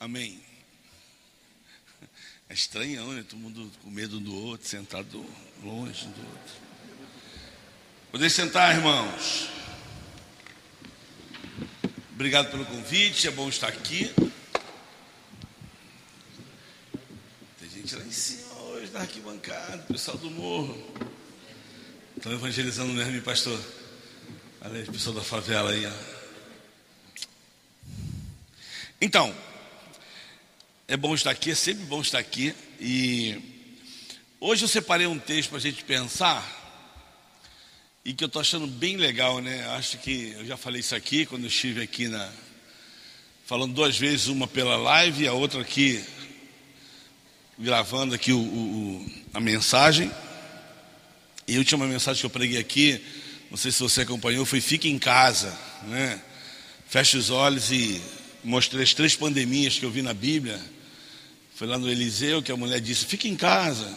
Amém. É estranhão, né? Todo mundo com medo do outro, sentado longe do outro. Poder sentar, irmãos. Obrigado pelo convite, é bom estar aqui. Tem gente lá em cima hoje na arquibancada, pessoal do morro. Estão evangelizando mesmo, pastor. Olha aí, pessoal da favela aí. Ó. Então, é bom estar aqui, é sempre bom estar aqui. E hoje eu separei um texto para a gente pensar e que eu estou achando bem legal, né? Acho que eu já falei isso aqui quando eu estive aqui na falando duas vezes, uma pela live e a outra aqui gravando aqui o, o, a mensagem. E a última mensagem que eu preguei aqui, não sei se você acompanhou, foi fique em casa, né? Feche os olhos e mostrei as três pandemias que eu vi na Bíblia foi lá no Eliseu que a mulher disse: fique em casa.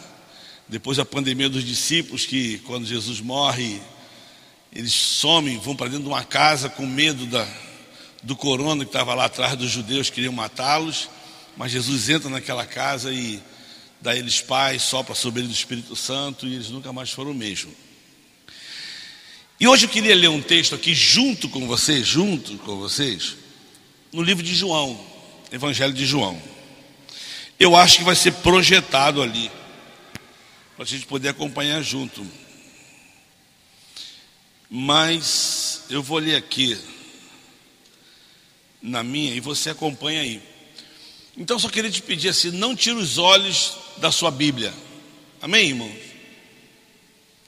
Depois a pandemia dos discípulos, que quando Jesus morre, eles somem, vão para dentro de uma casa com medo da, do corona que estava lá atrás dos judeus, queriam matá-los. Mas Jesus entra naquela casa e dá eles paz, sopra sobre eles do Espírito Santo e eles nunca mais foram o mesmo. E hoje eu queria ler um texto aqui junto com vocês, junto com vocês, no livro de João, Evangelho de João eu acho que vai ser projetado ali, para a gente poder acompanhar junto. Mas eu vou ler aqui na minha e você acompanha aí. Então só queria te pedir assim, não tire os olhos da sua Bíblia. Amém, irmãos?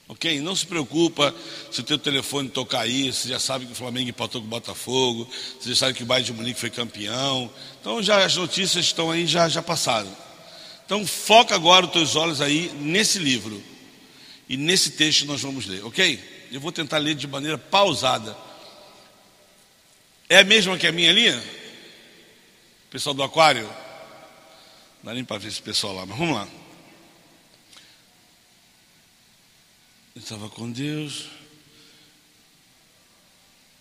Ok? Não se preocupa se o teu telefone tocar aí, você já sabe que o Flamengo empatou com o Botafogo, você já sabe que o Bayern de Munique foi campeão. Então já as notícias estão aí, já, já passaram. Então foca agora os teus olhos aí nesse livro. E nesse texto nós vamos ler, ok? Eu vou tentar ler de maneira pausada. É a mesma que a minha linha? Pessoal do aquário? Não dá nem para ver esse pessoal lá, mas vamos lá. Estava com Deus.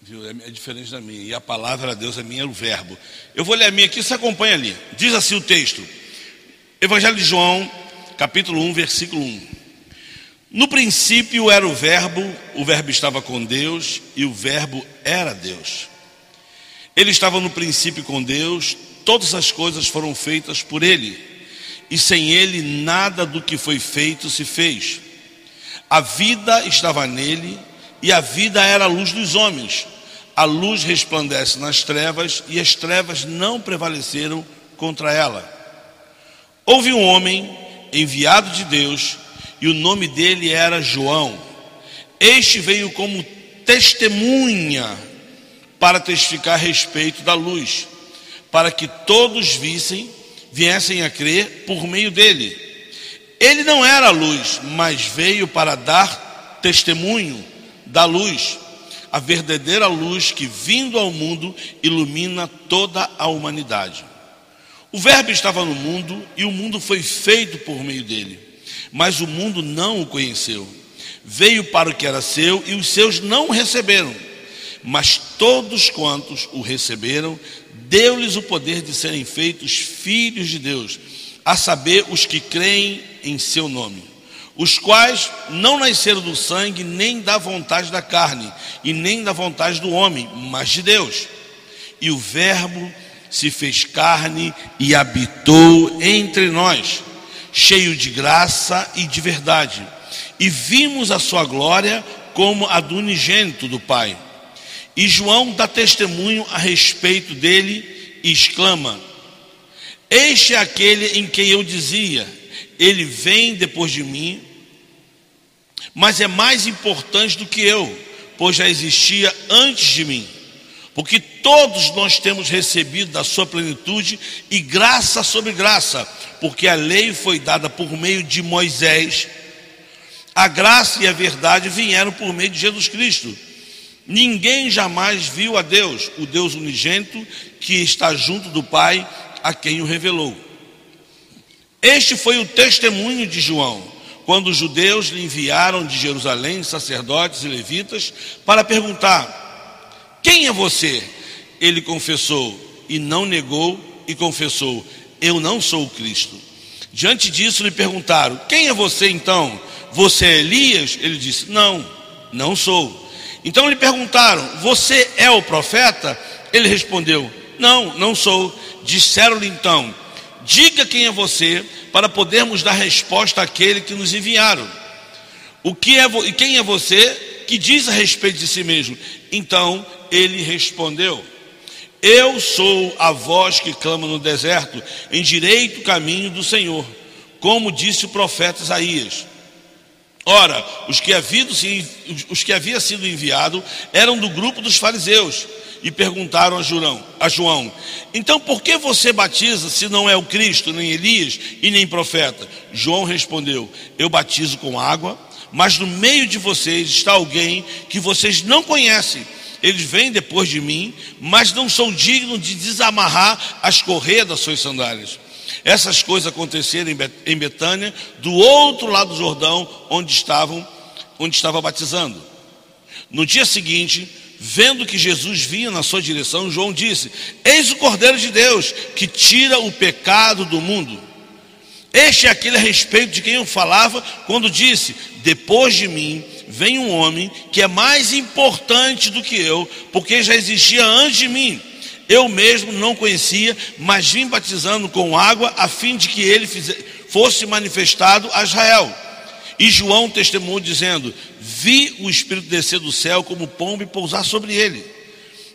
Viu? É, é diferente da minha. E a palavra de Deus é minha, é o verbo. Eu vou ler a minha aqui, você acompanha ali. Diz assim o texto. Evangelho de João, capítulo 1, versículo 1. No princípio era o verbo, o verbo estava com Deus e o verbo era Deus. Ele estava no princípio com Deus, todas as coisas foram feitas por ele, e sem ele nada do que foi feito se fez. A vida estava nele e a vida era a luz dos homens. A luz resplandece nas trevas e as trevas não prevaleceram contra ela. Houve um homem enviado de Deus e o nome dele era João. Este veio como testemunha para testificar a respeito da luz, para que todos vissem, viessem a crer por meio dele. Ele não era luz, mas veio para dar testemunho da luz, a verdadeira luz que, vindo ao mundo, ilumina toda a humanidade. O Verbo estava no mundo e o mundo foi feito por meio dele, mas o mundo não o conheceu. Veio para o que era seu e os seus não o receberam, mas todos quantos o receberam, deu-lhes o poder de serem feitos filhos de Deus a saber, os que creem em seu nome, os quais não nasceram do sangue, nem da vontade da carne, e nem da vontade do homem, mas de Deus. E o Verbo se fez carne e habitou entre nós, cheio de graça e de verdade. E vimos a sua glória como a do unigênito do Pai. E João dá testemunho a respeito dele e exclama: este é aquele em quem eu dizia: Ele vem depois de mim, mas é mais importante do que eu, pois já existia antes de mim. Porque todos nós temos recebido da sua plenitude e graça sobre graça, porque a lei foi dada por meio de Moisés, a graça e a verdade vieram por meio de Jesus Cristo. Ninguém jamais viu a Deus, o Deus unigênito que está junto do Pai a quem o revelou. Este foi o testemunho de João, quando os judeus lhe enviaram de Jerusalém sacerdotes e levitas para perguntar: Quem é você? Ele confessou e não negou e confessou: Eu não sou o Cristo. Diante disso lhe perguntaram: Quem é você então? Você é Elias? Ele disse: Não, não sou. Então lhe perguntaram: Você é o profeta? Ele respondeu: Não, não sou. Disseram-lhe então: Diga quem é você, para podermos dar resposta àquele que nos enviaram. O que é e quem é você que diz a respeito de si mesmo? Então ele respondeu: Eu sou a voz que clama no deserto, em direito caminho do Senhor, como disse o profeta Isaías. Ora, os que, havia, os que havia sido enviado eram do grupo dos fariseus e perguntaram a, Jurão, a João: Então por que você batiza se não é o Cristo, nem Elias e nem profeta? João respondeu: Eu batizo com água, mas no meio de vocês está alguém que vocês não conhecem. Eles vêm depois de mim, mas não sou digno de desamarrar as correias das suas sandálias. Essas coisas aconteceram em Betânia, do outro lado do Jordão, onde estavam, onde estava batizando. No dia seguinte, vendo que Jesus vinha na sua direção, João disse: Eis o Cordeiro de Deus que tira o pecado do mundo. Este é aquele a respeito de quem eu falava quando disse: Depois de mim vem um homem que é mais importante do que eu, porque já existia antes de mim. Eu mesmo não conhecia, mas vim batizando com água a fim de que ele fosse manifestado a Israel. E João testemunhou dizendo: Vi o Espírito descer do céu como pombo e pousar sobre ele.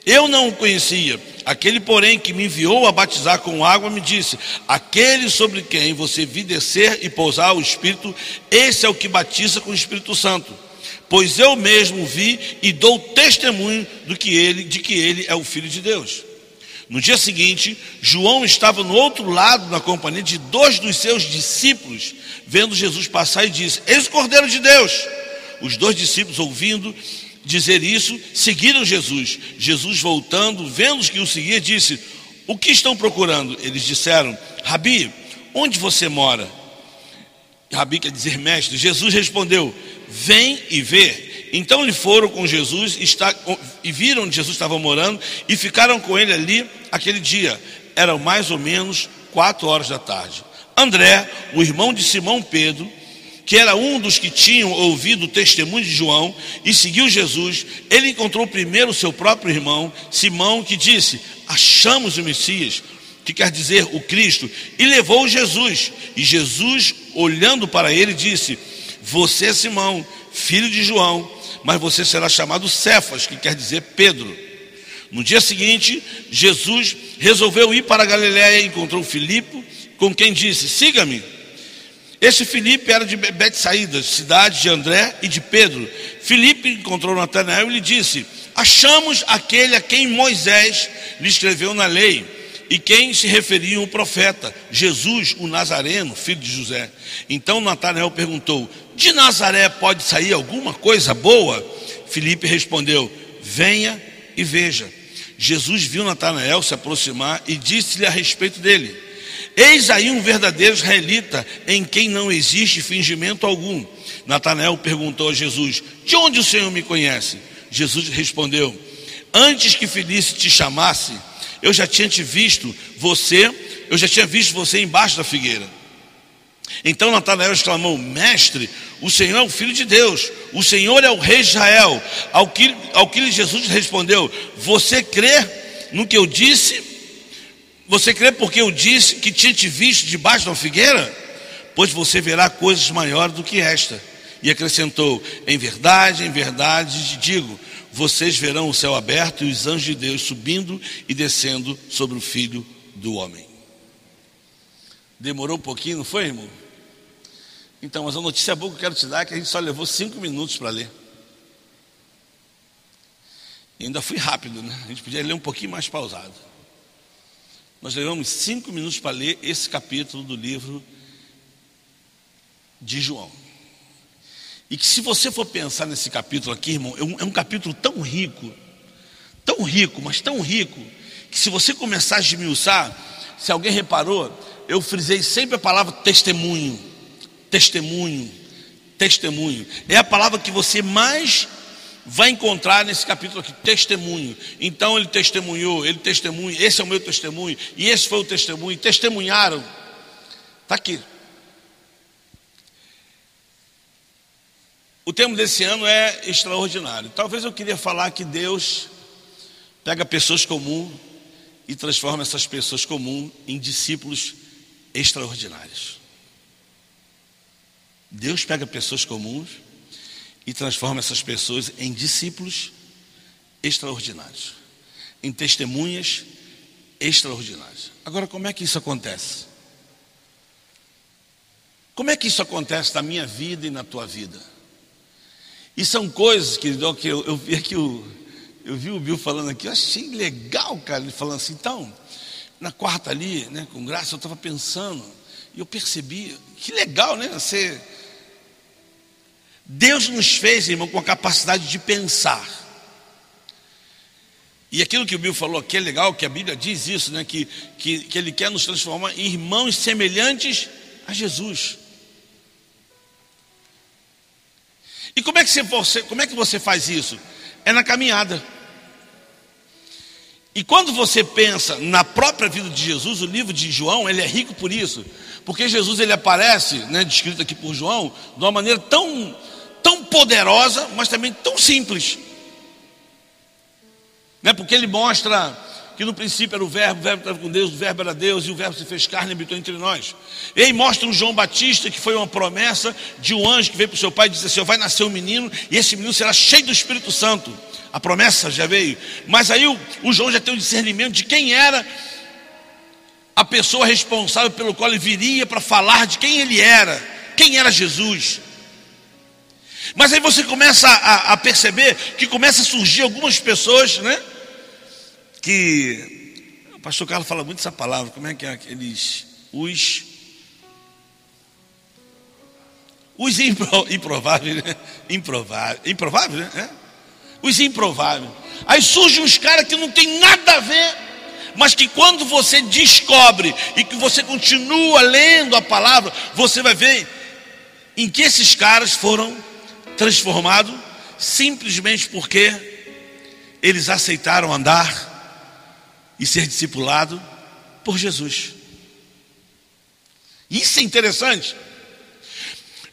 Eu não o conhecia. Aquele, porém, que me enviou a batizar com água, me disse: Aquele sobre quem você vi descer e pousar o Espírito, esse é o que batiza com o Espírito Santo. Pois eu mesmo vi e dou testemunho do que ele, de que ele é o Filho de Deus. No dia seguinte, João estava no outro lado, na companhia de dois dos seus discípulos, vendo Jesus passar e disse: Eis o Cordeiro de Deus. Os dois discípulos, ouvindo dizer isso, seguiram Jesus. Jesus, voltando, vendo os que o seguiam, disse: O que estão procurando? Eles disseram: Rabi, onde você mora? Rabi quer dizer mestre. Jesus respondeu: Vem e vê. Então eles foram com Jesus está, e viram onde Jesus estava morando e ficaram com ele ali aquele dia. Eram mais ou menos quatro horas da tarde. André, o irmão de Simão Pedro, que era um dos que tinham ouvido o testemunho de João e seguiu Jesus, ele encontrou primeiro seu próprio irmão, Simão, que disse: Achamos o Messias, que quer dizer o Cristo, e levou Jesus. E Jesus, olhando para ele, disse: Você Simão, filho de João mas você será chamado Cefas, que quer dizer Pedro. No dia seguinte, Jesus resolveu ir para Galiléia e encontrou Filipe, com quem disse: Siga-me. Esse Filipe era de Betsaída, cidade de André e de Pedro. Filipe encontrou Natanael e lhe disse: Achamos aquele a quem Moisés lhe escreveu na lei e quem se referia o profeta, Jesus, o Nazareno, filho de José. Então Natanael perguntou: De Nazaré pode sair alguma coisa boa? Filipe respondeu: Venha e veja. Jesus viu Natanael se aproximar e disse-lhe a respeito dele: Eis aí um verdadeiro israelita em quem não existe fingimento algum. Natanael perguntou a Jesus: De onde o Senhor me conhece? Jesus respondeu: Antes que Felice te chamasse, eu já tinha te visto você, eu já tinha visto você embaixo da figueira. Então Natanael exclamou: Mestre, o Senhor é o Filho de Deus, o Senhor é o Rei Israel. Ao que, ao que Jesus respondeu: Você crê no que eu disse? Você crê porque eu disse que tinha te visto debaixo da figueira? Pois você verá coisas maiores do que esta. E acrescentou: Em verdade, em verdade te digo vocês verão o céu aberto e os anjos de Deus subindo e descendo sobre o filho do homem. Demorou um pouquinho, não foi, irmão? Então, mas a notícia boa que eu quero te dar é que a gente só levou cinco minutos para ler. E ainda fui rápido, né? A gente podia ler um pouquinho mais pausado. Nós levamos cinco minutos para ler esse capítulo do livro de João. E que se você for pensar nesse capítulo aqui, irmão, é um, é um capítulo tão rico, tão rico, mas tão rico, que se você começar a esmiuçar, se alguém reparou, eu frisei sempre a palavra testemunho, testemunho, testemunho. É a palavra que você mais vai encontrar nesse capítulo aqui testemunho. Então ele testemunhou, ele testemunha, esse é o meu testemunho, e esse foi o testemunho, testemunharam. Está aqui. O tema desse ano é extraordinário. Talvez eu queria falar que Deus pega pessoas comuns e transforma essas pessoas comuns em discípulos extraordinários. Deus pega pessoas comuns e transforma essas pessoas em discípulos extraordinários, em testemunhas extraordinárias. Agora, como é que isso acontece? Como é que isso acontece na minha vida e na tua vida? E são coisas, querido, que eu, eu vi aqui o, eu vi o Bill falando aqui, eu achei legal, cara, ele falando assim, então, na quarta ali, né, com graça, eu estava pensando, e eu percebi, que legal, né? Você Deus nos fez, irmão, com a capacidade de pensar. E aquilo que o Bill falou aqui é legal, que a Bíblia diz isso, né? Que, que, que Ele quer nos transformar em irmãos semelhantes a Jesus. E como é que você, como é que você faz isso? É na caminhada. E quando você pensa na própria vida de Jesus, o livro de João, ele é rico por isso, porque Jesus ele aparece, né, descrito aqui por João, de uma maneira tão tão poderosa, mas também tão simples. Né? Porque ele mostra que no princípio era o verbo, o verbo estava com Deus, o verbo era Deus, e o verbo se fez carne e habitou entre nós. E aí mostra o João Batista, que foi uma promessa de um anjo que veio para o seu pai e disse assim: vai nascer um menino, e esse menino será cheio do Espírito Santo. A promessa já veio. Mas aí o, o João já tem o discernimento de quem era a pessoa responsável pelo qual ele viria para falar de quem ele era, quem era Jesus. Mas aí você começa a, a, perceber que começa a surgir algumas pessoas, né? Que o pastor Carlos fala muito essa palavra, como é que é aqueles os os impro, improváveis, né? Improváveis, improváveis, né? É? Os improváveis. Aí surgem uns caras que não tem nada a ver, mas que quando você descobre e que você continua lendo a palavra, você vai ver em que esses caras foram transformado simplesmente porque eles aceitaram andar e ser discipulado por Jesus. Isso é interessante.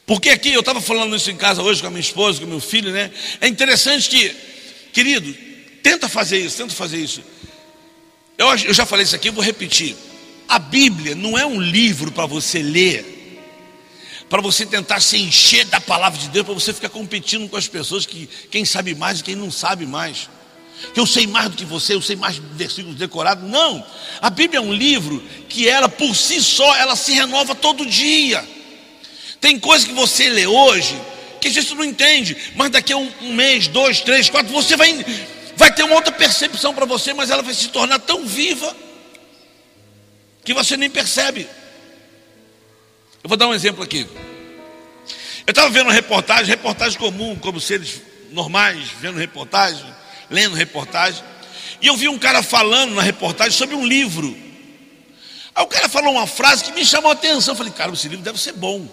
Porque aqui eu estava falando isso em casa hoje com a minha esposa, com meu filho, né? É interessante que, querido, tenta fazer isso, tenta fazer isso. Eu, eu já falei isso aqui, eu vou repetir. A Bíblia não é um livro para você ler para você tentar se encher da palavra de Deus, para você ficar competindo com as pessoas que quem sabe mais e quem não sabe mais. Que eu sei mais do que você, eu sei mais versículos decorados. Não. A Bíblia é um livro que ela por si só, ela se renova todo dia. Tem coisas que você lê hoje que gente não entende, mas daqui a um, um mês, dois, três, quatro, você vai, vai ter uma outra percepção para você, mas ela vai se tornar tão viva que você nem percebe. Eu vou dar um exemplo aqui. Eu estava vendo uma reportagem, reportagem comum, como seres normais, vendo reportagem, lendo reportagem. E eu vi um cara falando na reportagem sobre um livro. Aí o cara falou uma frase que me chamou a atenção. Eu falei, cara, esse livro deve ser bom.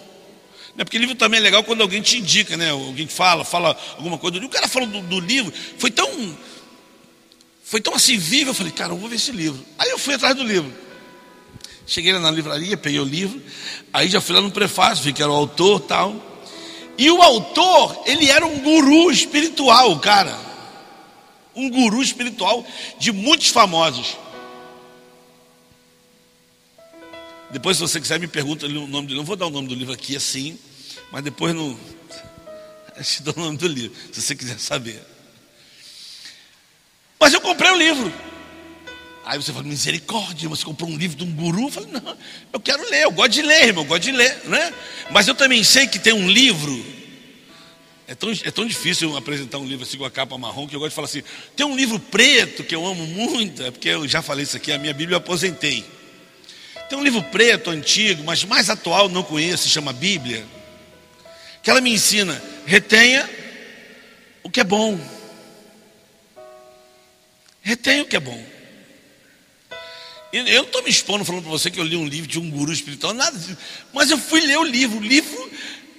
Né? Porque livro também é legal quando alguém te indica, né? Alguém fala, fala alguma coisa. O cara falou do, do livro, foi tão. Foi tão assim vivo, eu falei, cara, eu vou ver esse livro. Aí eu fui atrás do livro. Cheguei lá na livraria, peguei o livro, aí já fui lá no prefácio, vi que era o autor tal. E o autor, ele era um guru espiritual, cara. Um guru espiritual de muitos famosos. Depois, se você quiser, me pergunta o nome do livro. Não vou dar o nome do livro aqui assim, mas depois no. Eu te dou o nome do livro, se você quiser saber. Mas eu comprei o livro. Aí você fala, misericórdia, você comprou um livro de um guru? Eu falei, não, eu quero ler, eu gosto de ler, irmão, eu gosto de ler, né? Mas eu também sei que tem um livro. É tão, é tão difícil apresentar um livro assim com a capa marrom que eu gosto de falar assim. Tem um livro preto que eu amo muito, é porque eu já falei isso aqui, a minha Bíblia eu aposentei. Tem um livro preto, antigo, mas mais atual, não conheço, chama Bíblia. Que ela me ensina, retenha o que é bom. Retenha o que é bom. Eu não estou me expondo falando para você que eu li um livro de um guru espiritual, nada disso. Mas eu fui ler o livro. O livro,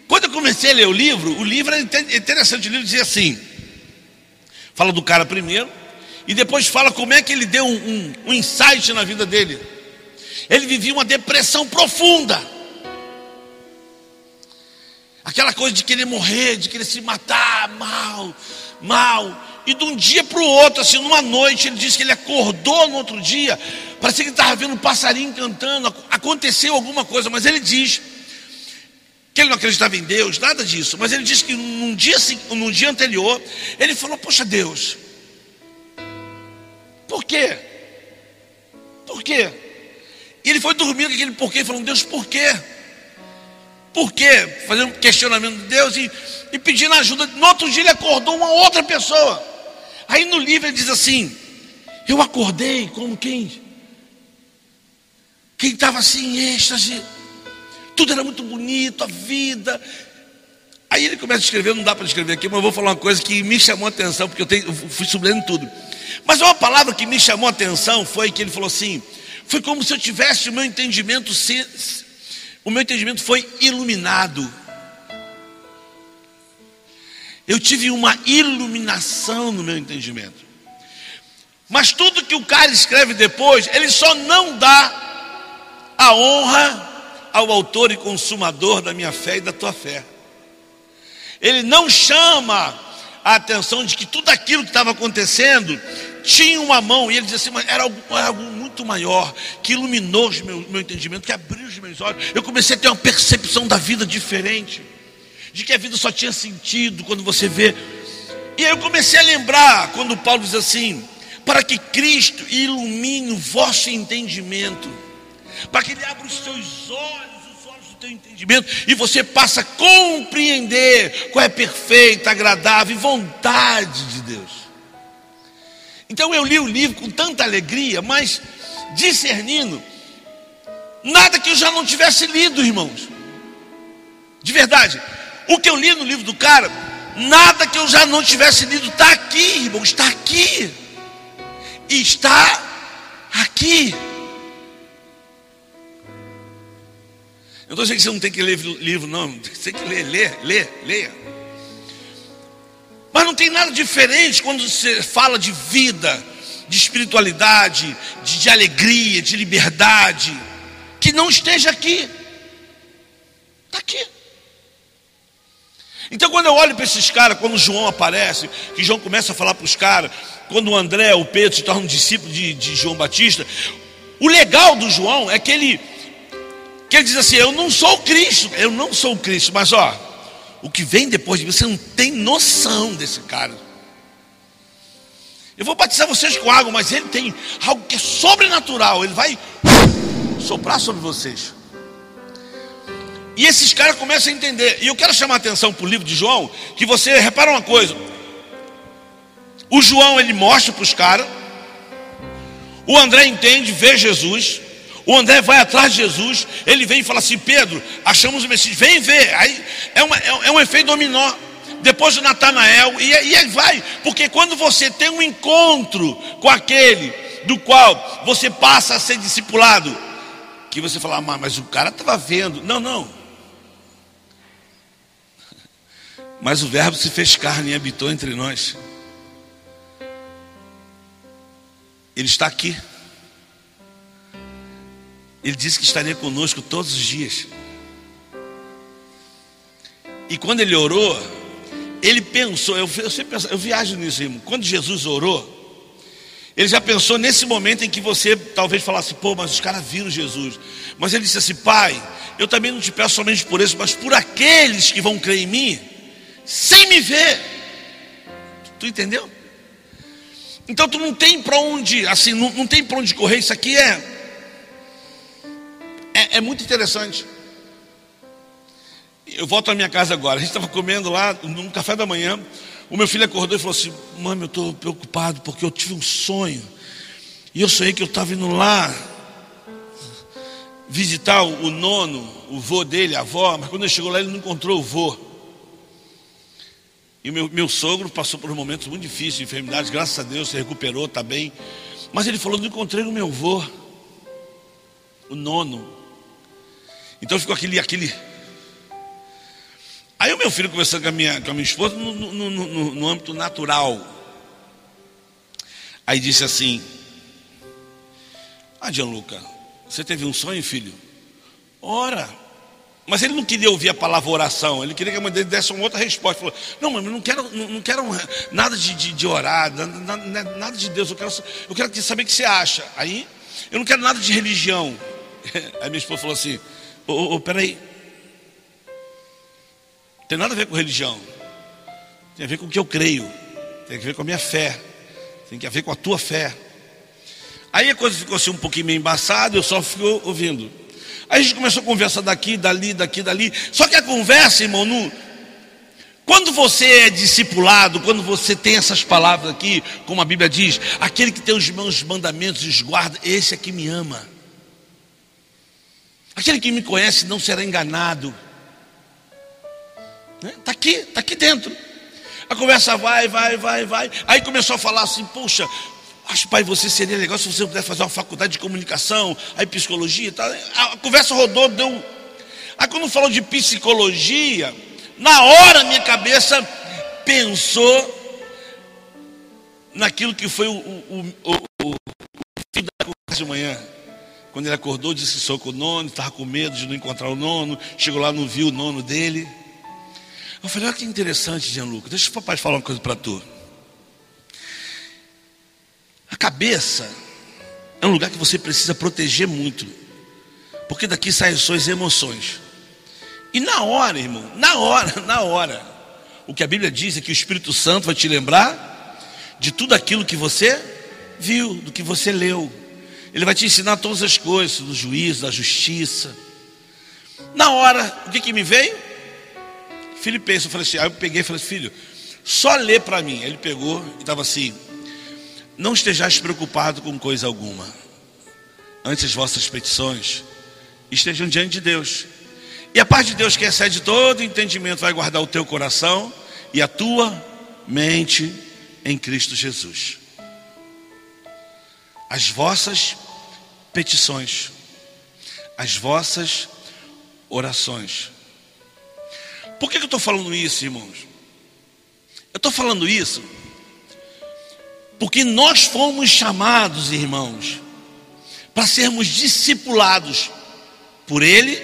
quando eu comecei a ler o livro, o livro era interessante. O livro dizia assim: Fala do cara primeiro, e depois fala como é que ele deu um, um, um insight na vida dele. Ele vivia uma depressão profunda. Aquela coisa de querer morrer, de querer se matar, mal, mal. E de um dia para o outro, assim, numa noite, ele disse que ele acordou no outro dia, parecia que ele estava vendo um passarinho cantando, aconteceu alguma coisa, mas ele diz que ele não acreditava em Deus, nada disso, mas ele disse que num dia, num dia anterior, ele falou: Poxa Deus, por quê? Por quê? E ele foi dormir com aquele porquê, falando: Deus, por quê? Por quê? Fazendo um questionamento de Deus e, e pedindo ajuda. No outro dia ele acordou uma outra pessoa. Aí no livro ele diz assim: Eu acordei como quem? Quem estava assim em êxtase, tudo era muito bonito, a vida. Aí ele começa a escrever, não dá para escrever aqui, mas eu vou falar uma coisa que me chamou a atenção, porque eu, tenho, eu fui sublinhando tudo. Mas uma palavra que me chamou a atenção foi que ele falou assim: foi como se eu tivesse o meu entendimento, o meu entendimento foi iluminado. Eu tive uma iluminação no meu entendimento. Mas tudo que o cara escreve depois, ele só não dá a honra ao autor e consumador da minha fé e da tua fé. Ele não chama a atenção de que tudo aquilo que estava acontecendo tinha uma mão, e ele diz assim, mas era algo, era algo muito maior, que iluminou o meu, meu entendimento, que abriu os meus olhos. Eu comecei a ter uma percepção da vida diferente de que a vida só tinha sentido quando você vê. E aí eu comecei a lembrar quando Paulo diz assim: para que Cristo ilumine o vosso entendimento, para que Ele abra os seus olhos, os olhos do teu entendimento, e você passe a compreender qual é perfeita, agradável vontade de Deus. Então eu li o livro com tanta alegria, mas discernindo, nada que eu já não tivesse lido, irmãos. De verdade, o que eu li no livro do cara, nada que eu já não tivesse lido, está aqui, irmão, está aqui. Está aqui. Estou dizendo que você não tem que ler livro, não. Você tem que ler, ler, ler, leia. Mas não tem nada diferente quando você fala de vida, de espiritualidade, de, de alegria, de liberdade, que não esteja aqui. Está aqui. Então, quando eu olho para esses caras, quando João aparece, que João começa a falar para os caras, quando o André, o Pedro se torna um discípulo de, de João Batista, o legal do João é que ele, que ele diz assim: Eu não sou Cristo, eu não sou Cristo, mas ó, o que vem depois de mim, você não tem noção desse cara. Eu vou batizar vocês com água, mas ele tem algo que é sobrenatural, ele vai soprar sobre vocês. E esses caras começam a entender. E eu quero chamar a atenção para o livro de João, que você repara uma coisa. O João ele mostra para os caras. O André entende, vê Jesus. O André vai atrás de Jesus. Ele vem e fala assim: Pedro, achamos o Messias. Vem ver. Aí é, uma, é, é um efeito dominó. Depois do Natanael. E, e aí vai. Porque quando você tem um encontro com aquele do qual você passa a ser discipulado, que você fala, ah, mas o cara estava vendo. Não, não. Mas o Verbo se fez carne e habitou entre nós. Ele está aqui. Ele disse que estaria conosco todos os dias. E quando ele orou, ele pensou, eu, eu, sempre penso, eu viajo nisso, irmão. Quando Jesus orou, ele já pensou nesse momento em que você talvez falasse, pô, mas os caras viram Jesus. Mas ele disse assim, Pai, eu também não te peço somente por isso, mas por aqueles que vão crer em mim sem me ver. Tu entendeu? Então tu não tem para onde, assim, não, não tem para onde correr. Isso aqui é, é, muito interessante. Eu volto à minha casa agora. A gente estava comendo lá no café da manhã. O meu filho acordou e falou assim: Mãe, eu estou preocupado porque eu tive um sonho. E eu sonhei que eu estava indo lá visitar o nono, o vô dele, a avó. Mas quando ele chegou lá, ele não encontrou o vô. E meu, meu sogro passou por momentos muito difíceis de enfermidade, graças a Deus se recuperou, está bem. Mas ele falou: não encontrei o meu avô, o nono. Então ficou aquele, aquele. Aí o meu filho conversando com a minha, com a minha esposa no, no, no, no âmbito natural. Aí disse assim: Ah, Gianluca, você teve um sonho, filho? Ora, mas ele não queria ouvir a palavra oração, ele queria que a mãe dele desse uma outra resposta. Falou: Não, mas não quero, não, não quero nada de, de, de orar, nada, nada, de Deus, eu quero, eu quero saber o que você acha. Aí, eu não quero nada de religião. Aí minha esposa falou assim: Ô, oh, oh, peraí, tem nada a ver com religião, tem a ver com o que eu creio, tem a ver com a minha fé, tem a ver com a tua fé. Aí a coisa ficou assim um pouquinho meio embaçada, eu só fico ouvindo. Aí a gente começou a conversa daqui, dali, daqui, dali. Só que a conversa, irmão, não... quando você é discipulado, quando você tem essas palavras aqui, como a Bíblia diz, aquele que tem os meus mandamentos e os guarda, esse é que me ama. Aquele que me conhece não será enganado. Está né? aqui, está aqui dentro. A conversa vai, vai, vai, vai. Aí começou a falar assim: Poxa, Acho, pai, você seria legal se você pudesse fazer uma faculdade de comunicação, aí psicologia e tal. A conversa rodou, deu. Aí quando falou de psicologia, na hora minha cabeça pensou naquilo que foi o, o, o, o filho da conversa de manhã. Quando ele acordou, disse sou com o nono, estava com medo de não encontrar o nono, chegou lá, não viu o nono dele. Eu falei, olha que interessante, Gianluca, deixa o papai falar uma coisa para tu. A cabeça é um lugar que você precisa proteger muito, porque daqui saem suas emoções. E na hora, irmão, na hora, na hora, o que a Bíblia diz é que o Espírito Santo vai te lembrar de tudo aquilo que você viu, do que você leu. Ele vai te ensinar todas as coisas, do juízo, da justiça. Na hora, o que, que me veio? Filipenses, eu falei assim, aí eu peguei e falei assim, filho, só lê para mim. Ele pegou e estava assim, não estejais preocupado com coisa alguma. Antes as vossas petições estejam diante de Deus. E a paz de Deus que excede todo entendimento vai guardar o teu coração e a tua mente em Cristo Jesus. As vossas petições, as vossas orações. Por que, eu estou falando isso, irmãos? Eu estou falando isso porque nós fomos chamados, irmãos, para sermos discipulados por Ele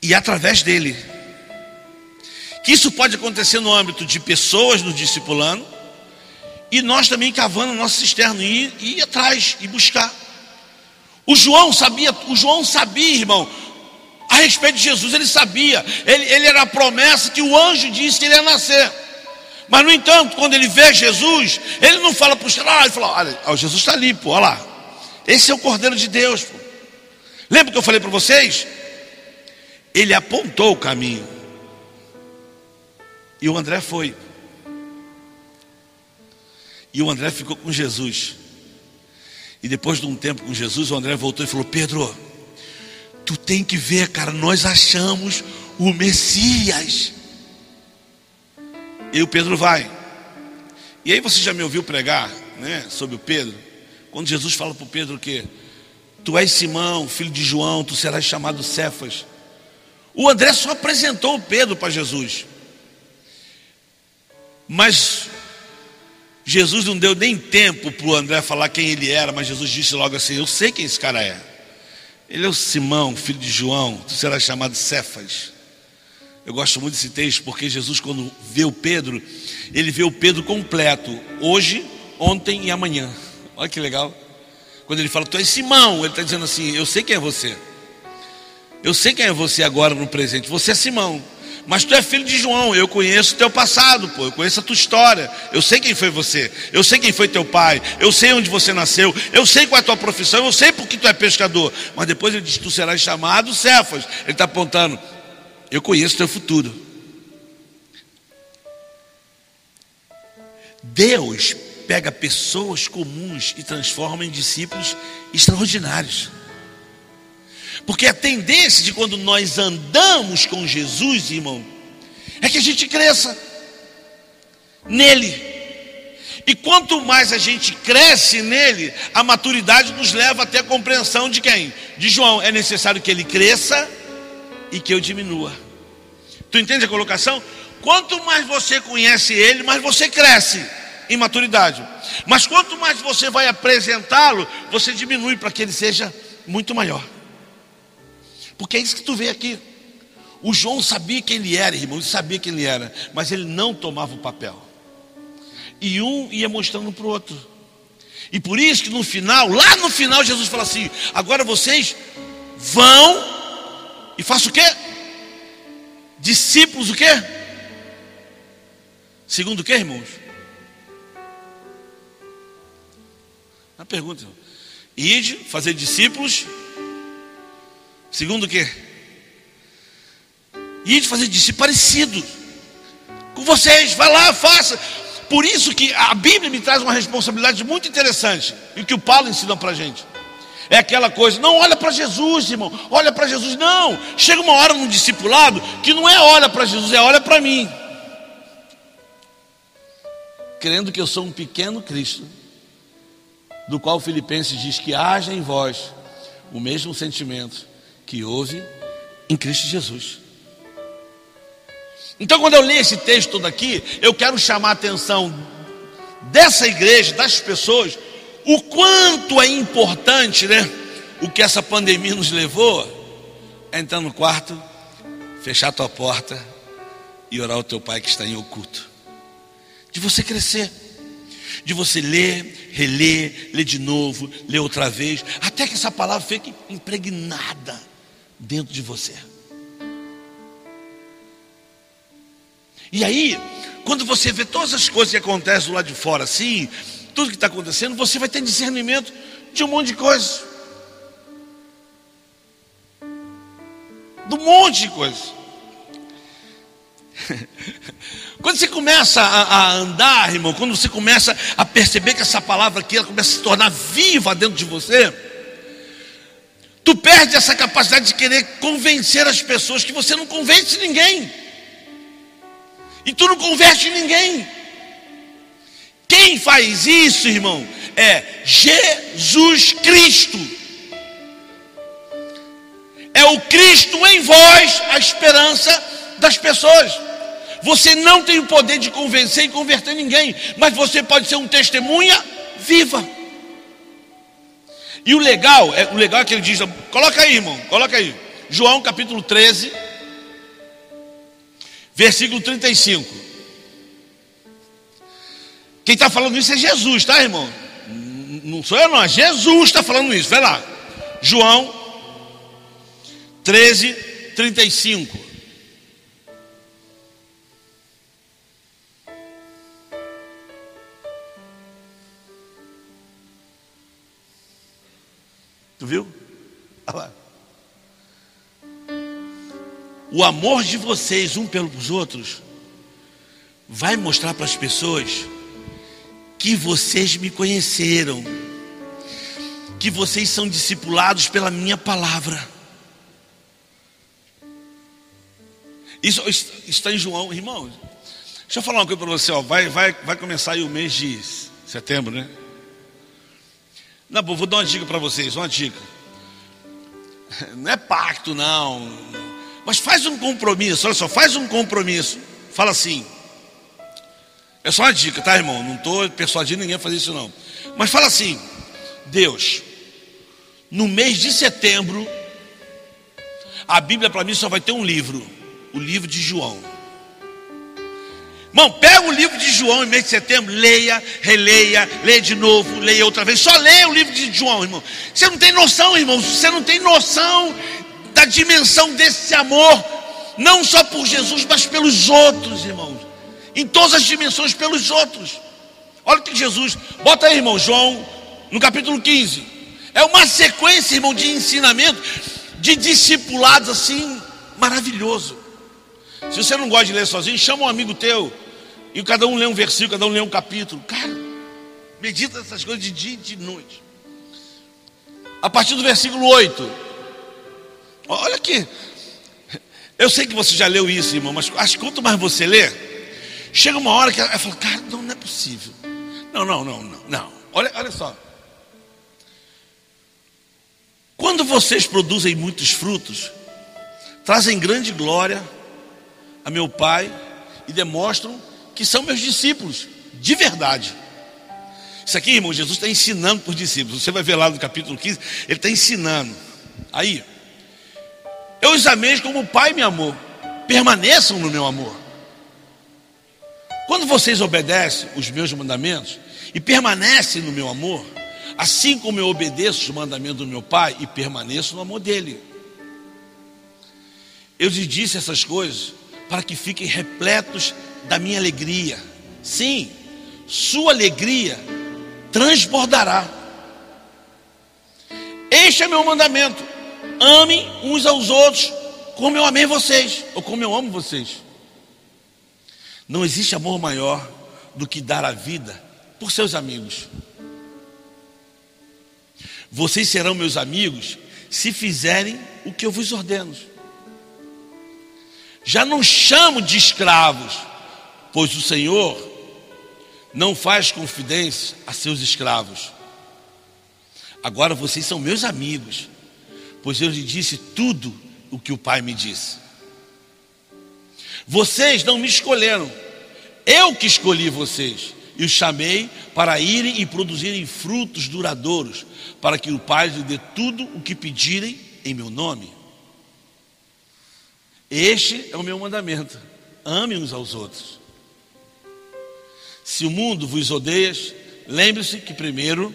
e através dele. Que isso pode acontecer no âmbito de pessoas nos discipulando e nós também cavando nosso cisterno e ir, ir atrás e buscar. O João sabia, o João sabia, irmão, a respeito de Jesus, ele sabia, ele, ele era a promessa que o anjo disse que ele ia nascer. Mas, no entanto, quando ele vê Jesus, ele não fala para os caras, ele fala, olha, Jesus está ali, pô, olha lá. Esse é o Cordeiro de Deus. Pô. Lembra que eu falei para vocês? Ele apontou o caminho. E o André foi. E o André ficou com Jesus. E depois de um tempo com Jesus, o André voltou e falou: Pedro, tu tem que ver, cara, nós achamos o Messias. E o Pedro vai. E aí você já me ouviu pregar, né, sobre o Pedro? Quando Jesus fala para o Pedro que tu és Simão, filho de João, tu serás chamado Cefas. O André só apresentou o Pedro para Jesus. Mas Jesus não deu nem tempo para o André falar quem ele era, mas Jesus disse logo assim: Eu sei quem esse cara é. Ele é o Simão, filho de João, tu serás chamado Cefas. Eu gosto muito desse texto porque Jesus, quando vê o Pedro, ele vê o Pedro completo, hoje, ontem e amanhã. Olha que legal. Quando ele fala, tu és Simão, ele está dizendo assim: Eu sei quem é você. Eu sei quem é você agora no presente. Você é Simão. Mas tu é filho de João, eu conheço o teu passado, pô, eu conheço a tua história, eu sei quem foi você, eu sei quem foi teu pai, eu sei onde você nasceu, eu sei qual é a tua profissão, eu sei porque tu é pescador. Mas depois ele diz: Tu serás chamado Cefas. Ele está apontando, eu conheço o teu futuro. Deus pega pessoas comuns e transforma em discípulos extraordinários. Porque a tendência de quando nós andamos com Jesus, irmão, é que a gente cresça nele. E quanto mais a gente cresce nele, a maturidade nos leva até a compreensão de quem? De João. É necessário que ele cresça e que eu diminua. Tu entende a colocação? Quanto mais você conhece ele, mais você cresce. em maturidade. Mas quanto mais você vai apresentá-lo, você diminui para que ele seja muito maior. Porque é isso que tu vê aqui. O João sabia quem ele era, irmão, ele sabia quem ele era, mas ele não tomava o papel. E um ia mostrando para o outro. E por isso que no final, lá no final, Jesus fala assim: agora vocês vão e façam o quê? Discípulos o quê? Segundo o quê, irmãos? Uma pergunta. Ide fazer discípulos. Segundo o quê? Ide fazer discípulos parecidos com vocês. Vai lá, faça. Por isso que a Bíblia me traz uma responsabilidade muito interessante. E que o Paulo ensina para a gente. É aquela coisa, não olha para Jesus, irmão, olha para Jesus. Não, chega uma hora no discipulado que não é olha para Jesus, é olha para mim. Crendo que eu sou um pequeno Cristo, do qual Filipenses diz que haja em vós o mesmo sentimento que houve em Cristo Jesus. Então, quando eu li esse texto todo aqui, eu quero chamar a atenção dessa igreja, das pessoas, o quanto é importante, né? O que essa pandemia nos levou a entrar no quarto, fechar a tua porta e orar ao teu pai que está em oculto. De você crescer, de você ler, reler, ler de novo, ler outra vez, até que essa palavra fique impregnada dentro de você. E aí, quando você vê todas as coisas que acontecem do lado de fora assim, tudo que está acontecendo, você vai ter discernimento de um monte de coisas. Do monte de coisas. Quando você começa a, a, andar, irmão, quando você começa a perceber que essa palavra aqui ela começa a se tornar viva dentro de você, tu perde essa capacidade de querer convencer as pessoas que você não convence ninguém. E tu não converte ninguém. Quem faz isso, irmão, é Jesus Cristo. É o Cristo em vós a esperança das pessoas. Você não tem o poder de convencer e converter ninguém, mas você pode ser um testemunha viva. E o legal, é, o legal é que ele diz, coloca aí, irmão, coloca aí. João capítulo 13, versículo 35. Quem está falando isso é Jesus, tá, irmão? Não sou eu, não, é Jesus está falando isso. Vai lá, João 13, 35. Viu? Olha lá o amor de vocês um pelos outros vai mostrar para as pessoas que vocês me conheceram, que vocês são discipulados pela minha palavra. Isso está em João, irmão. Deixa eu falar uma coisa para você, ó. Vai, vai, vai começar aí o mês de setembro, né? Não, vou dar uma dica para vocês, uma dica. Não é pacto, não mas faz um compromisso, olha só, faz um compromisso. Fala assim. É só uma dica, tá, irmão? Não estou persuadindo ninguém a fazer isso, não. Mas fala assim: Deus, no mês de setembro, a Bíblia para mim só vai ter um livro, o livro de João. Irmão, pega o livro de João em mês de setembro, leia, releia, leia de novo, leia outra vez. Só leia o livro de João, irmão. Você não tem noção, irmão. Você não tem noção da dimensão desse amor, não só por Jesus, mas pelos outros, irmãos. Em todas as dimensões, pelos outros. Olha o que Jesus, bota aí, irmão, João, no capítulo 15. É uma sequência, irmão, de ensinamento, de discipulados assim, maravilhoso. Se você não gosta de ler sozinho, chama um amigo teu. E cada um lê um versículo, cada um lê um capítulo. Cara, medita essas coisas de dia e de noite. A partir do versículo 8. Olha aqui. Eu sei que você já leu isso, irmão, mas acho que quanto mais você lê, chega uma hora que ela fala, cara, não, não é possível. Não, não, não, não, não. Olha, olha só. Quando vocês produzem muitos frutos, trazem grande glória a meu Pai e demonstram que são meus discípulos. de verdade. Isso aqui, irmão, Jesus está ensinando para os discípulos. Você vai ver lá no capítulo 15, ele está ensinando. Aí, eu os amei como o Pai me amou. Permaneçam no meu amor. Quando vocês obedecem os meus mandamentos e permanecem no meu amor, assim como eu obedeço os mandamentos do meu Pai e permaneço no amor dele. Eu lhes disse essas coisas para que fiquem repletos da minha alegria. Sim, sua alegria transbordará. Este é meu mandamento: amem uns aos outros como eu amei vocês, ou como eu amo vocês. Não existe amor maior do que dar a vida por seus amigos. Vocês serão meus amigos se fizerem o que eu vos ordeno. Já não chamo de escravos, pois o Senhor não faz confidência a seus escravos. Agora vocês são meus amigos, pois eu lhe disse tudo o que o Pai me disse. Vocês não me escolheram, eu que escolhi vocês e os chamei para irem e produzirem frutos duradouros, para que o Pai lhe dê tudo o que pedirem em meu nome. Este é o meu mandamento: ame uns aos outros. Se o mundo vos odeia, lembre-se que primeiro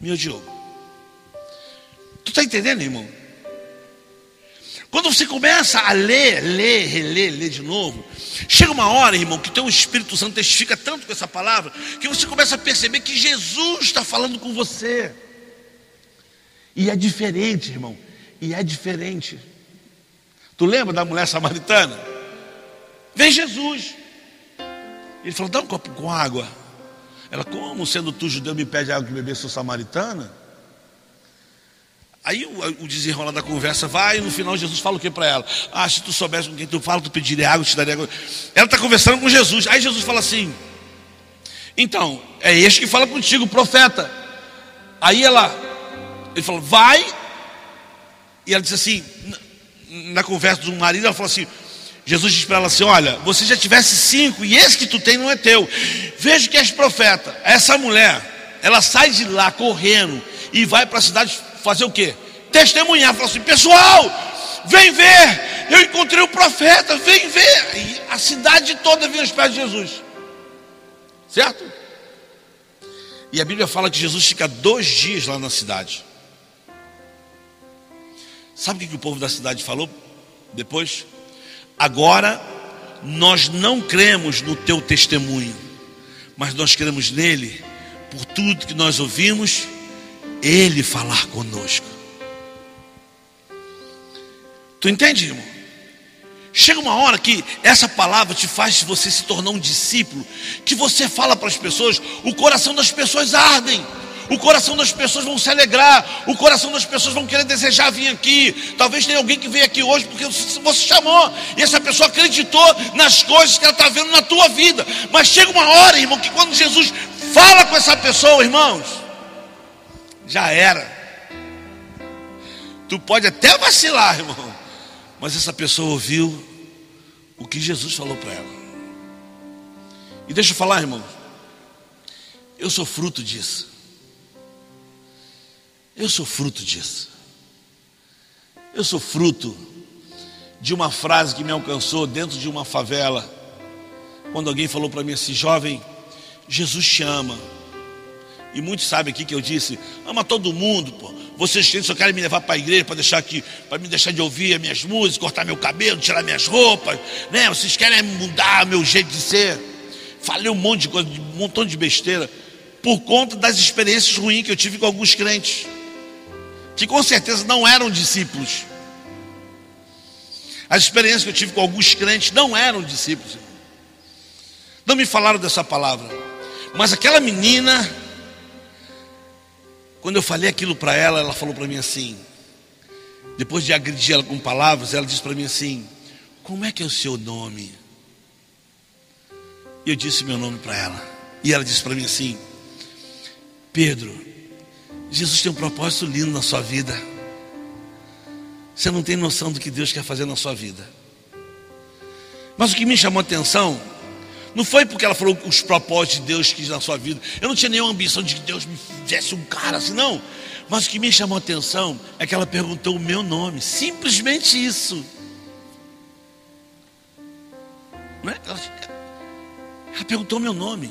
me odiou. Tu está entendendo, irmão? Quando você começa a ler, ler, reler, ler de novo, chega uma hora, irmão, que teu Espírito Santo testifica tanto com essa palavra, que você começa a perceber que Jesus está falando com você. E é diferente, irmão. E é diferente. Tu lembra da mulher samaritana? Vem Jesus. Ele falou: dá um copo com água. Ela, como sendo tu judeu, me pede água que beber, sou samaritana? Aí o, desenrolar da conversa vai e no final Jesus fala o que para ela? Ah, se tu soubesse com quem tu fala, tu pediria água, te daria água. Ela está conversando com Jesus. Aí Jesus fala assim: Então, é este que fala contigo, profeta. Aí ela, ele falou, vai. E ela disse assim, na conversa do marido, ela falou assim: Jesus disse para ela assim: Olha, você já tivesse cinco e esse que tu tem não é teu. Veja que és profeta. Essa mulher, ela sai de lá correndo e vai para a cidade fazer o quê? Testemunhar, falar assim, pessoal, vem ver, eu encontrei o profeta, vem ver. E a cidade toda vinha aos pés de Jesus. Certo? E a Bíblia fala que Jesus fica dois dias lá na cidade. Sabe o que o povo da cidade falou depois? Agora nós não cremos no teu testemunho, mas nós cremos nele por tudo que nós ouvimos ele falar conosco. Tu entende, irmão? Chega uma hora que essa palavra te faz você se tornar um discípulo, que você fala para as pessoas, o coração das pessoas ardem. O coração das pessoas vão se alegrar, o coração das pessoas vão querer desejar vir aqui. Talvez tenha alguém que veio aqui hoje porque você chamou, e essa pessoa acreditou nas coisas que ela está vendo na tua vida. Mas chega uma hora, irmão, que quando Jesus fala com essa pessoa, irmãos, já era. Tu pode até vacilar, irmão, mas essa pessoa ouviu o que Jesus falou para ela. E deixa eu falar, irmão, eu sou fruto disso. Eu sou fruto disso. Eu sou fruto de uma frase que me alcançou dentro de uma favela, quando alguém falou para mim assim: jovem, Jesus te ama. E muitos sabem aqui que eu disse: ama todo mundo, pô. Vocês só querem me levar para a igreja para deixar aqui, para me deixar de ouvir as minhas músicas, cortar meu cabelo, tirar minhas roupas, né? Vocês querem mudar meu jeito de ser. Falei um monte de coisa, um montão de besteira, por conta das experiências ruins que eu tive com alguns crentes, que com certeza não eram discípulos. As experiências que eu tive com alguns crentes não eram discípulos. Não me falaram dessa palavra. Mas aquela menina quando eu falei aquilo para ela, ela falou para mim assim, depois de agredir ela com palavras, ela disse para mim assim: Como é que é o seu nome? E eu disse meu nome para ela. E ela disse para mim assim: Pedro, Jesus tem um propósito lindo na sua vida. Você não tem noção do que Deus quer fazer na sua vida. Mas o que me chamou a atenção Não foi porque ela falou os propósitos de Deus quis na sua vida. Eu não tinha nenhuma ambição de que Deus me fizesse um cara assim, não. Mas o que me chamou a atenção é que ela perguntou o meu nome. Simplesmente isso. Não é? ela, ela perguntou o meu nome.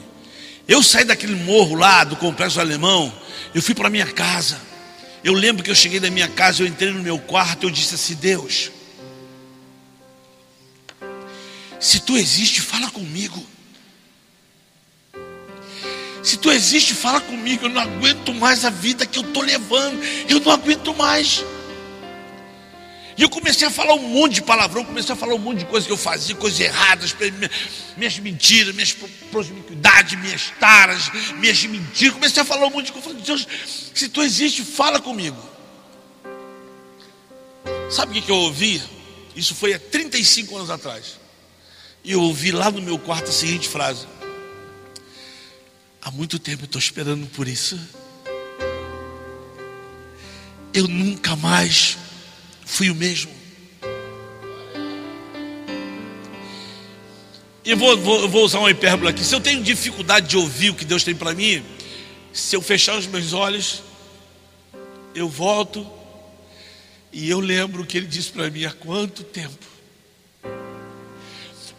Eu saí daquele morro lá do complexo alemão. Eu fui para minha casa. Eu lembro que eu cheguei da minha casa, eu entrei no meu quarto, eu disse assim: Deus, se tu existe, fala comigo. Se tu existe, fala comigo. Eu não aguento mais a vida que eu estou levando. Eu não aguento mais. E eu comecei a falar um monte de palavrão, comecei a falar um monte de coisas que eu fazia, coisas erradas, minhas mentiras, minhas promiscuidades, minhas taras, minhas mentiras. Comecei a falar um monte de coisas. Falei, Deus, se tu existe, fala comigo. Sabe o que eu ouvi? Isso foi há 35 anos atrás. E eu ouvi lá no meu quarto a seguinte frase: Há muito tempo eu estou esperando por isso. Eu nunca mais fui o mesmo. E vou, vou, vou usar uma hipérbole aqui. Se eu tenho dificuldade de ouvir o que Deus tem para mim, se eu fechar os meus olhos, eu volto e eu lembro o que Ele disse para mim há quanto tempo.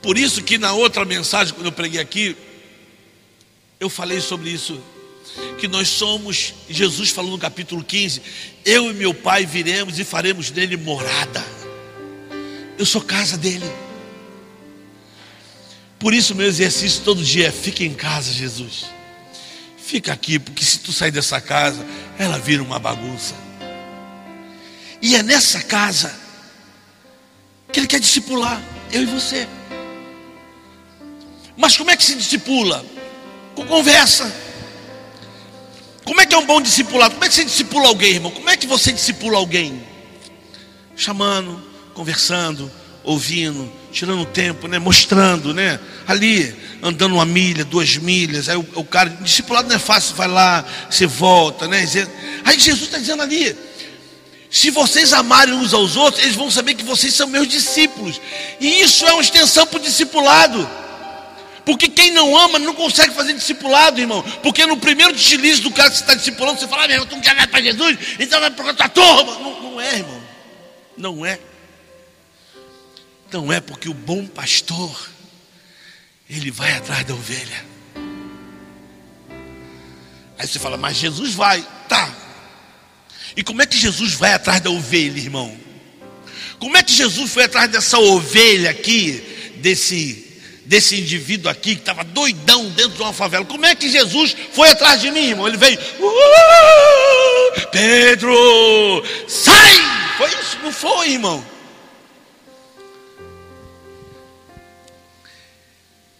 Por isso que na outra mensagem, quando eu preguei aqui, eu falei sobre isso que nós somos, Jesus falou no capítulo 15: Eu e meu Pai viremos e faremos nele morada. Eu sou casa dele. Por isso, meu exercício todo dia é: fica em casa, Jesus. Fica aqui, porque se tu sair dessa casa, ela vira uma bagunça. E é nessa casa que ele quer discipular, eu e você. Mas como é que se discipula? Com conversa como é que é um bom discipulado? Como é que você discipula alguém, irmão? Como é que você discipula alguém? Chamando, conversando, ouvindo, tirando tempo, né? Mostrando, né? Ali, andando uma milha, duas milhas. Aí o, o cara, discipulado não é fácil, vai lá, você volta, né? Aí Jesus está dizendo ali: se vocês amarem uns aos outros, eles vão saber que vocês são meus discípulos. E isso é uma extensão para o discipulado. Porque quem não ama não consegue fazer discipulado, irmão. Porque no primeiro deslize do cara que você está discipulando, você fala, ah, meu irmão, tu não quer nada para Jesus, então vai para outra turma. Não, não é, irmão. Não é. Não é porque o bom pastor, ele vai atrás da ovelha. Aí você fala, mas Jesus vai. Tá. E como é que Jesus vai atrás da ovelha, irmão? Como é que Jesus foi atrás dessa ovelha aqui, desse desse indivíduo aqui que estava doidão dentro de uma favela. Como é que Jesus foi atrás de mim, irmão? Ele veio, uh, Pedro, sai! Foi isso? Não foi, irmão?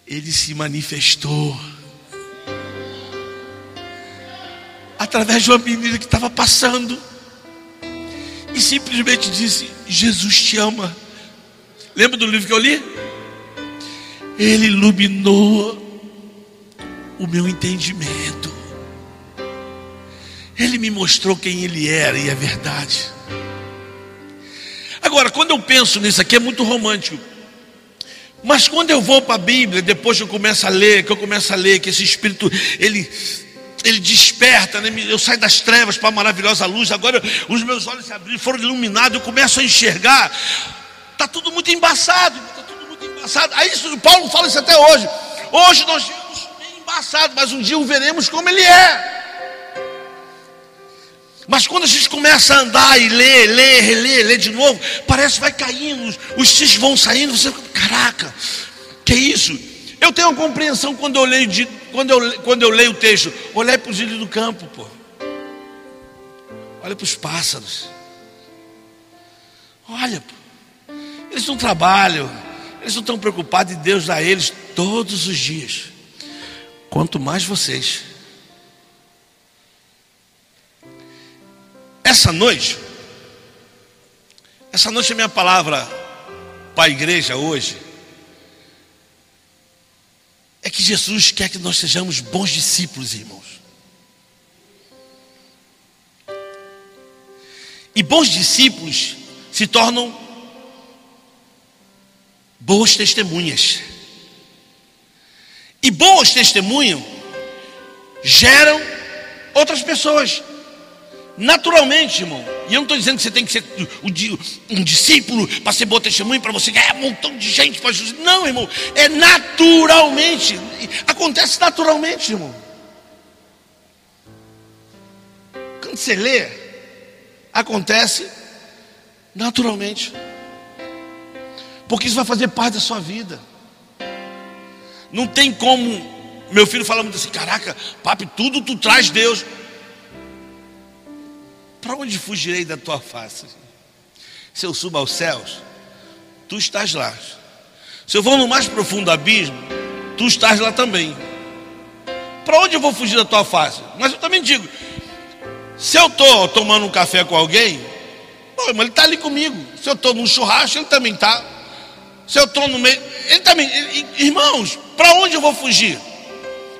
Ele se manifestou através de uma menina que estava passando e simplesmente disse: Jesus te ama. Lembra do livro que eu li? Ele iluminou o meu entendimento. Ele me mostrou quem Ele era e é verdade. Agora, quando eu penso nisso aqui, é muito romântico. Mas quando eu vou para a Bíblia, depois que eu começo a ler, que eu começo a ler, que esse Espírito, ele, ele desperta, né? eu saio das trevas para a maravilhosa luz, agora os meus olhos se abriram, foram iluminados, eu começo a enxergar, está tudo muito embaçado, embaçado. Aí Paulo fala isso até hoje. Hoje nós vemos embaçado, mas um dia o veremos como ele é. Mas quando a gente começa a andar e ler, ler, reler, ler de novo, parece que vai caindo, os cisnes vão saindo, você fica, caraca, que isso? Eu tenho uma compreensão quando eu leio, de, quando eu, quando eu leio o texto, olhei para os lírios do campo, pô. Olha para os pássaros. Olha, pô. Eles não trabalham, eles não estão preocupados e Deus a eles todos os dias. Quanto mais vocês. Essa noite, essa noite é minha palavra para a igreja hoje. É que Jesus quer que nós sejamos bons discípulos, irmãos. E bons discípulos se tornam boas testemunhas. E bons testemunhos geram outras pessoas. Naturalmente, irmão. E eu não estou dizendo que você tem que ser um discípulo para ser bom testemunho, para você ganhar um montão de gente para Jesus. Não, irmão. É naturalmente. Acontece naturalmente, irmão. Quando você lê, acontece naturalmente. Porque isso vai fazer parte da sua vida. Não tem como. Meu filho fala muito assim: caraca, papi, tudo tu traz Deus. Para onde fugirei da tua face? Se eu subo aos céus, tu estás lá. Se eu vou no mais profundo abismo, tu estás lá também. Para onde eu vou fugir da tua face? Mas eu também digo: se eu estou tomando um café com alguém, bom, ele está ali comigo. Se eu estou num churrasco, ele também está. Se eu estou no meio, ele também. Irmãos, para onde eu vou fugir?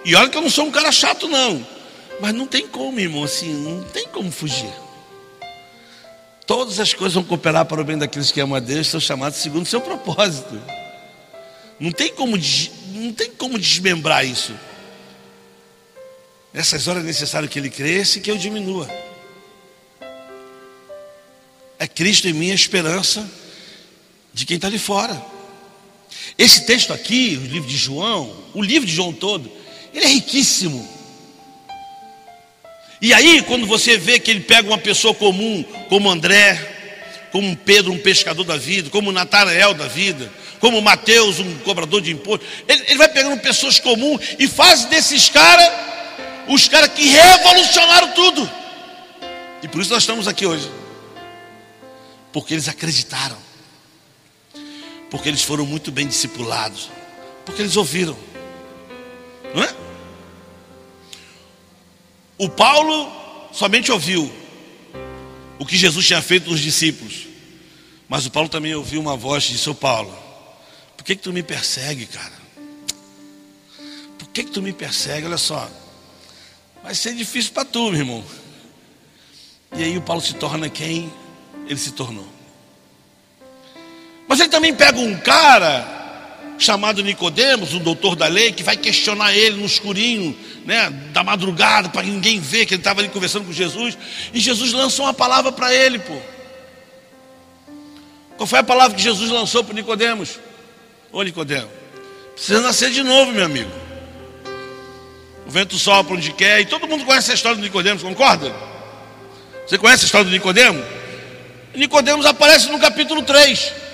E olha que eu não sou um cara chato, não. Mas não tem como, irmão, assim, não tem como fugir. Todas as coisas vão cooperar para o bem daqueles que amam a Deus, são chamados segundo o seu propósito. Não tem como, não tem como desmembrar isso. Nessas horas é necessário que ele cresça e que eu diminua. É Cristo em mim a esperança de quem está ali fora. Esse texto aqui, o livro de João, o livro de João todo, ele é riquíssimo. E aí, quando você vê que ele pega uma pessoa comum, como André, como Pedro, um pescador da vida, como Natanael da vida, como Mateus, um cobrador de imposto, ele, ele vai pegando pessoas comuns e faz desses caras os caras que revolucionaram tudo. E por isso nós estamos aqui hoje. Porque eles acreditaram. Porque eles foram muito bem discipulados. Porque eles ouviram. Não é? O Paulo somente ouviu o que Jesus tinha feito nos discípulos, mas o Paulo também ouviu uma voz de seu Paulo: Por que, que tu me persegue, cara? Por que, que tu me persegue? Olha só, vai ser difícil para tu, meu irmão. E aí o Paulo se torna quem ele se tornou. Mas ele também pega um cara chamado Nicodemos, um doutor da lei, que vai questionar ele no escurinho, né, da madrugada, para ninguém ver que ele estava ali conversando com Jesus. E Jesus lançou uma palavra para ele, pô. Qual foi a palavra que Jesus lançou para Nicodemos? Ô Nicodemos, precisa nascer de novo, meu amigo. O vento sopra onde quer, e todo mundo conhece a história do Nicodemos, concorda? Você conhece a história do Nicodemos? Nicodemos aparece no capítulo 3.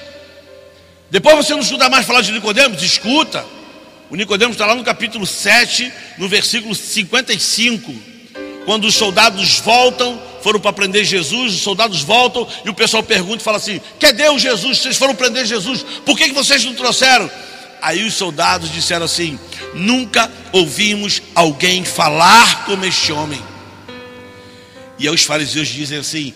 Depois você não escuta mais falar de Nicodemos? Escuta. O Nicodemos está lá no capítulo 7, no versículo 55. Quando os soldados voltam, foram para prender Jesus, os soldados voltam e o pessoal pergunta e fala assim: Quer Deus Jesus? Vocês foram prender Jesus, por que, que vocês não trouxeram? Aí os soldados disseram assim: Nunca ouvimos alguém falar como este homem. E aí os fariseus dizem assim: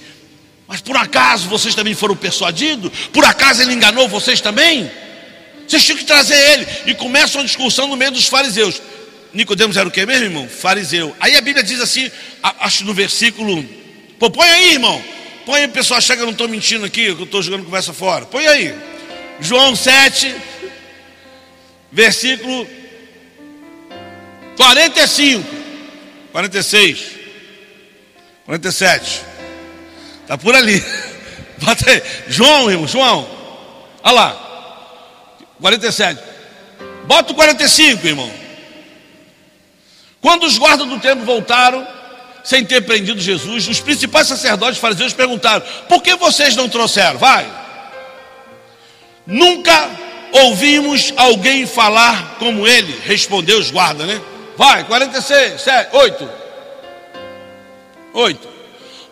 mas por acaso vocês também foram persuadidos? Por acaso ele enganou vocês também? Vocês tinham que trazer ele. E começa uma discussão no meio dos fariseus. Nicodemos era o que mesmo, irmão? Fariseu. Aí a Bíblia diz assim, acho no versículo. Pô, põe aí, irmão. Põe aí, o pessoal chega, eu não estou mentindo aqui, que eu estou jogando conversa fora. Põe aí. João 7, versículo 45, 46, 47. Está por ali. Bota aí. João, irmão, João. Olha lá. 47. Bota o 45, irmão. Quando os guardas do templo voltaram, sem ter prendido Jesus, os principais sacerdotes fariseus perguntaram: Por que vocês não trouxeram? Vai. Nunca ouvimos alguém falar como ele, respondeu os guardas, né? Vai, 46, 7, 8. 8.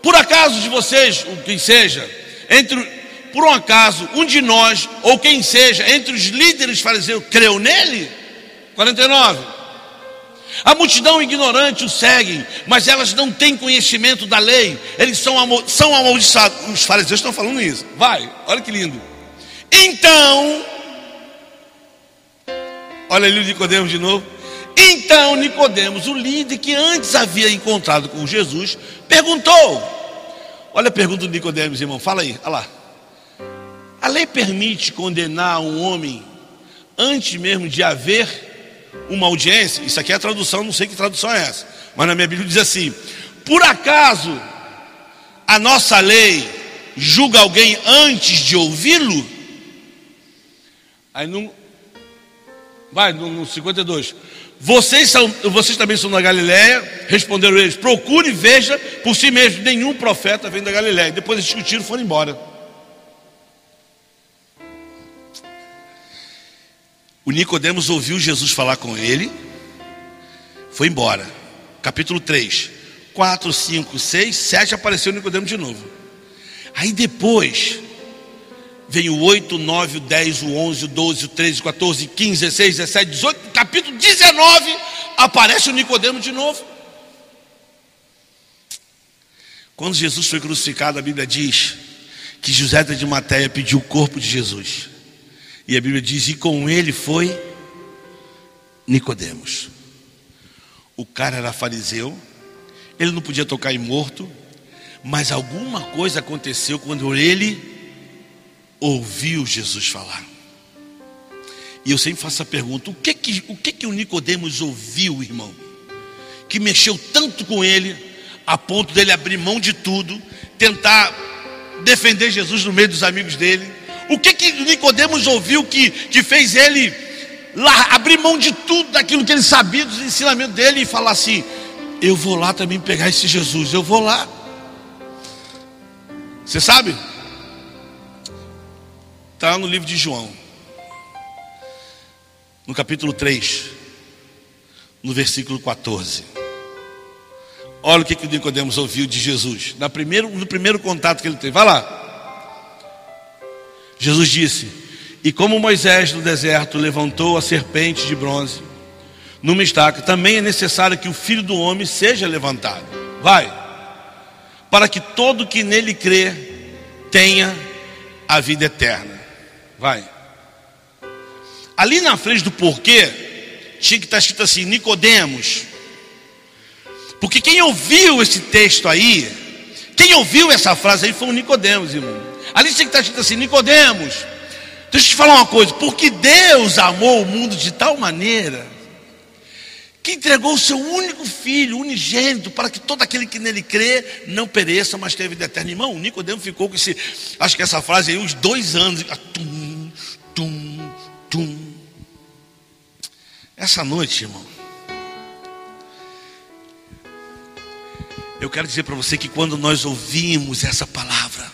Por acaso de vocês, o quem seja, entre por um acaso, um de nós, ou quem seja, entre os líderes fariseus, creu nele? 49. A multidão ignorante o segue, mas elas não têm conhecimento da lei, eles são, são amaldiçoados. Os fariseus estão falando isso. Vai, olha que lindo. Então, olha ali o Nicodemos de novo. Então Nicodemos, o líder que antes havia encontrado com Jesus, perguntou: Olha a pergunta do Nicodemos, irmão. Fala aí, olha lá. A lei permite condenar um homem antes mesmo de haver uma audiência, isso aqui é a tradução, não sei que tradução é essa, mas na minha Bíblia diz assim: por acaso a nossa lei julga alguém antes de ouvi-lo? Aí não. Vai, no, no 52. Vocês, são, vocês também são da Galiléia? Responderam eles: procure e veja por si mesmo. Nenhum profeta vem da Galiléia. Depois eles discutiram e foram embora. O Nicodemos ouviu Jesus falar com ele, foi embora. Capítulo 3, 4, 5, 6, 7 apareceu Nicodemos de novo. Aí depois vem o 8, 9, o 10, o 11, o 12, o 13, o 14, 15, 16, 17, 18, capítulo 19, aparece o Nicodemo de novo. Quando Jesus foi crucificado, a Bíblia diz que José de Matéia pediu o corpo de Jesus. E a Bíblia diz: "E com ele foi Nicodemos". O cara era fariseu, ele não podia tocar em morto, mas alguma coisa aconteceu quando ele ouviu Jesus falar. E eu sempre faço a pergunta: o que que o, que que o Nicodemos ouviu, irmão? Que mexeu tanto com ele, a ponto dele abrir mão de tudo, tentar defender Jesus no meio dos amigos dele. O que que Nicodemos ouviu que, que fez ele lá, abrir mão de tudo daquilo que ele sabia dos ensinamentos dele e falar assim: eu vou lá também pegar esse Jesus, eu vou lá. Você sabe? Está no livro de João, no capítulo 3, no versículo 14. Olha o que, que o Nicodemos ouviu de Jesus, na primeiro, no primeiro contato que ele teve. Vai lá. Jesus disse: E como Moisés no deserto levantou a serpente de bronze numa estaca, também é necessário que o filho do homem seja levantado. Vai. Para que todo que nele crê tenha a vida eterna. Vai. Ali na frente do porquê, tinha que estar escrito assim: Nicodemos. Porque quem ouviu esse texto aí, quem ouviu essa frase aí foi o Nicodemos, irmão. Ali tinha que estar escrito assim: Nicodemos. Deixa eu te falar uma coisa, porque Deus amou o mundo de tal maneira que entregou o seu único filho, unigênito, para que todo aquele que nele crê não pereça, mas tenha vida eterna. Irmão, Nicodemo ficou com esse, acho que essa frase aí, uns dois anos. Tum, tum, tum. Essa noite, irmão, eu quero dizer para você que quando nós ouvimos essa palavra,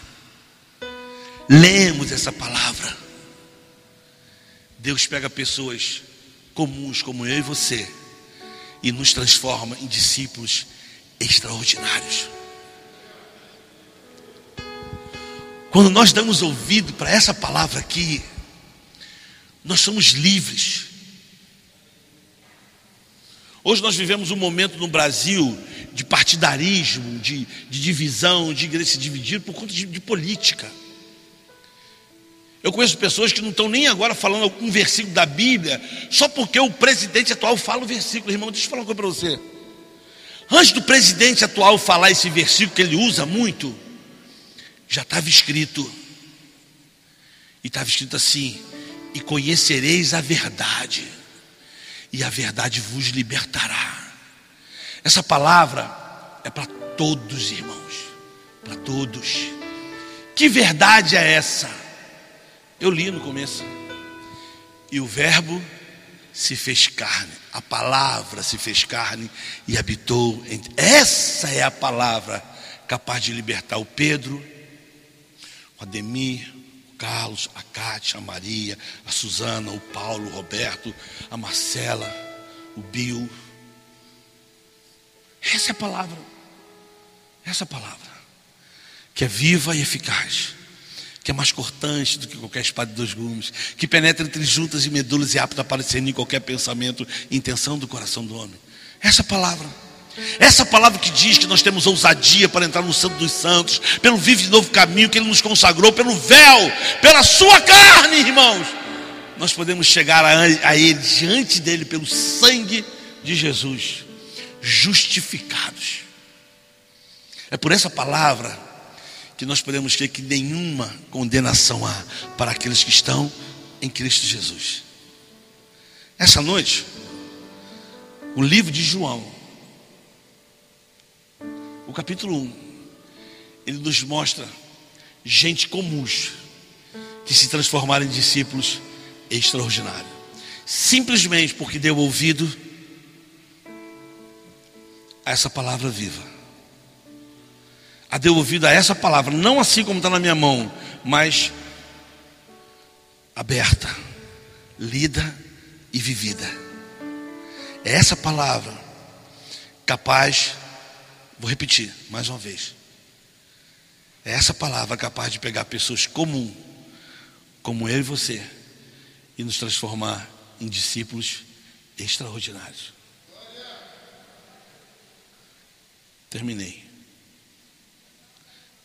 lemos essa palavra, Deus pega pessoas comuns como eu e você e nos transforma em discípulos extraordinários. Quando nós damos ouvido para essa palavra aqui, nós somos livres. Hoje nós vivemos um momento no Brasil de partidarismo, de, de divisão, de igreja se dividir por conta de, de política. Eu conheço pessoas que não estão nem agora falando um versículo da Bíblia, só porque o presidente atual fala o versículo. Irmão, deixa eu falar uma coisa para você. Antes do presidente atual falar esse versículo que ele usa muito, já estava escrito. E estava escrito assim: E conhecereis a verdade, e a verdade vos libertará. Essa palavra é para todos, irmãos, para todos. Que verdade é essa? Eu li no começo. E o Verbo se fez carne, a palavra se fez carne e habitou entre. Essa é a palavra capaz de libertar o Pedro, o Ademir, o Carlos, a Cátia, a Maria, a Suzana, o Paulo, o Roberto, a Marcela, o Bill. Essa é a palavra. Essa é a palavra. Que é viva e eficaz que é mais cortante do que qualquer espada de dois gumes, que penetra entre juntas e medulas e apta a aparecer em qualquer pensamento e intenção do coração do homem. Essa palavra. Essa palavra que diz que nós temos ousadia para entrar no Santo dos Santos, pelo vivo e novo caminho que Ele nos consagrou, pelo véu, pela Sua carne, irmãos. Nós podemos chegar a Ele, diante dEle, pelo sangue de Jesus, justificados. É por essa palavra que nós podemos ter que nenhuma condenação há para aqueles que estão em Cristo Jesus. Essa noite, o livro de João, o capítulo 1, ele nos mostra gente comuns que se transformaram em discípulos extraordinários, simplesmente porque deu ouvido a essa palavra viva. A deu ouvido a essa palavra, não assim como está na minha mão, mas aberta, lida e vivida. É essa palavra capaz, vou repetir mais uma vez. É essa palavra capaz de pegar pessoas comuns, como eu e você, e nos transformar em discípulos extraordinários. Terminei.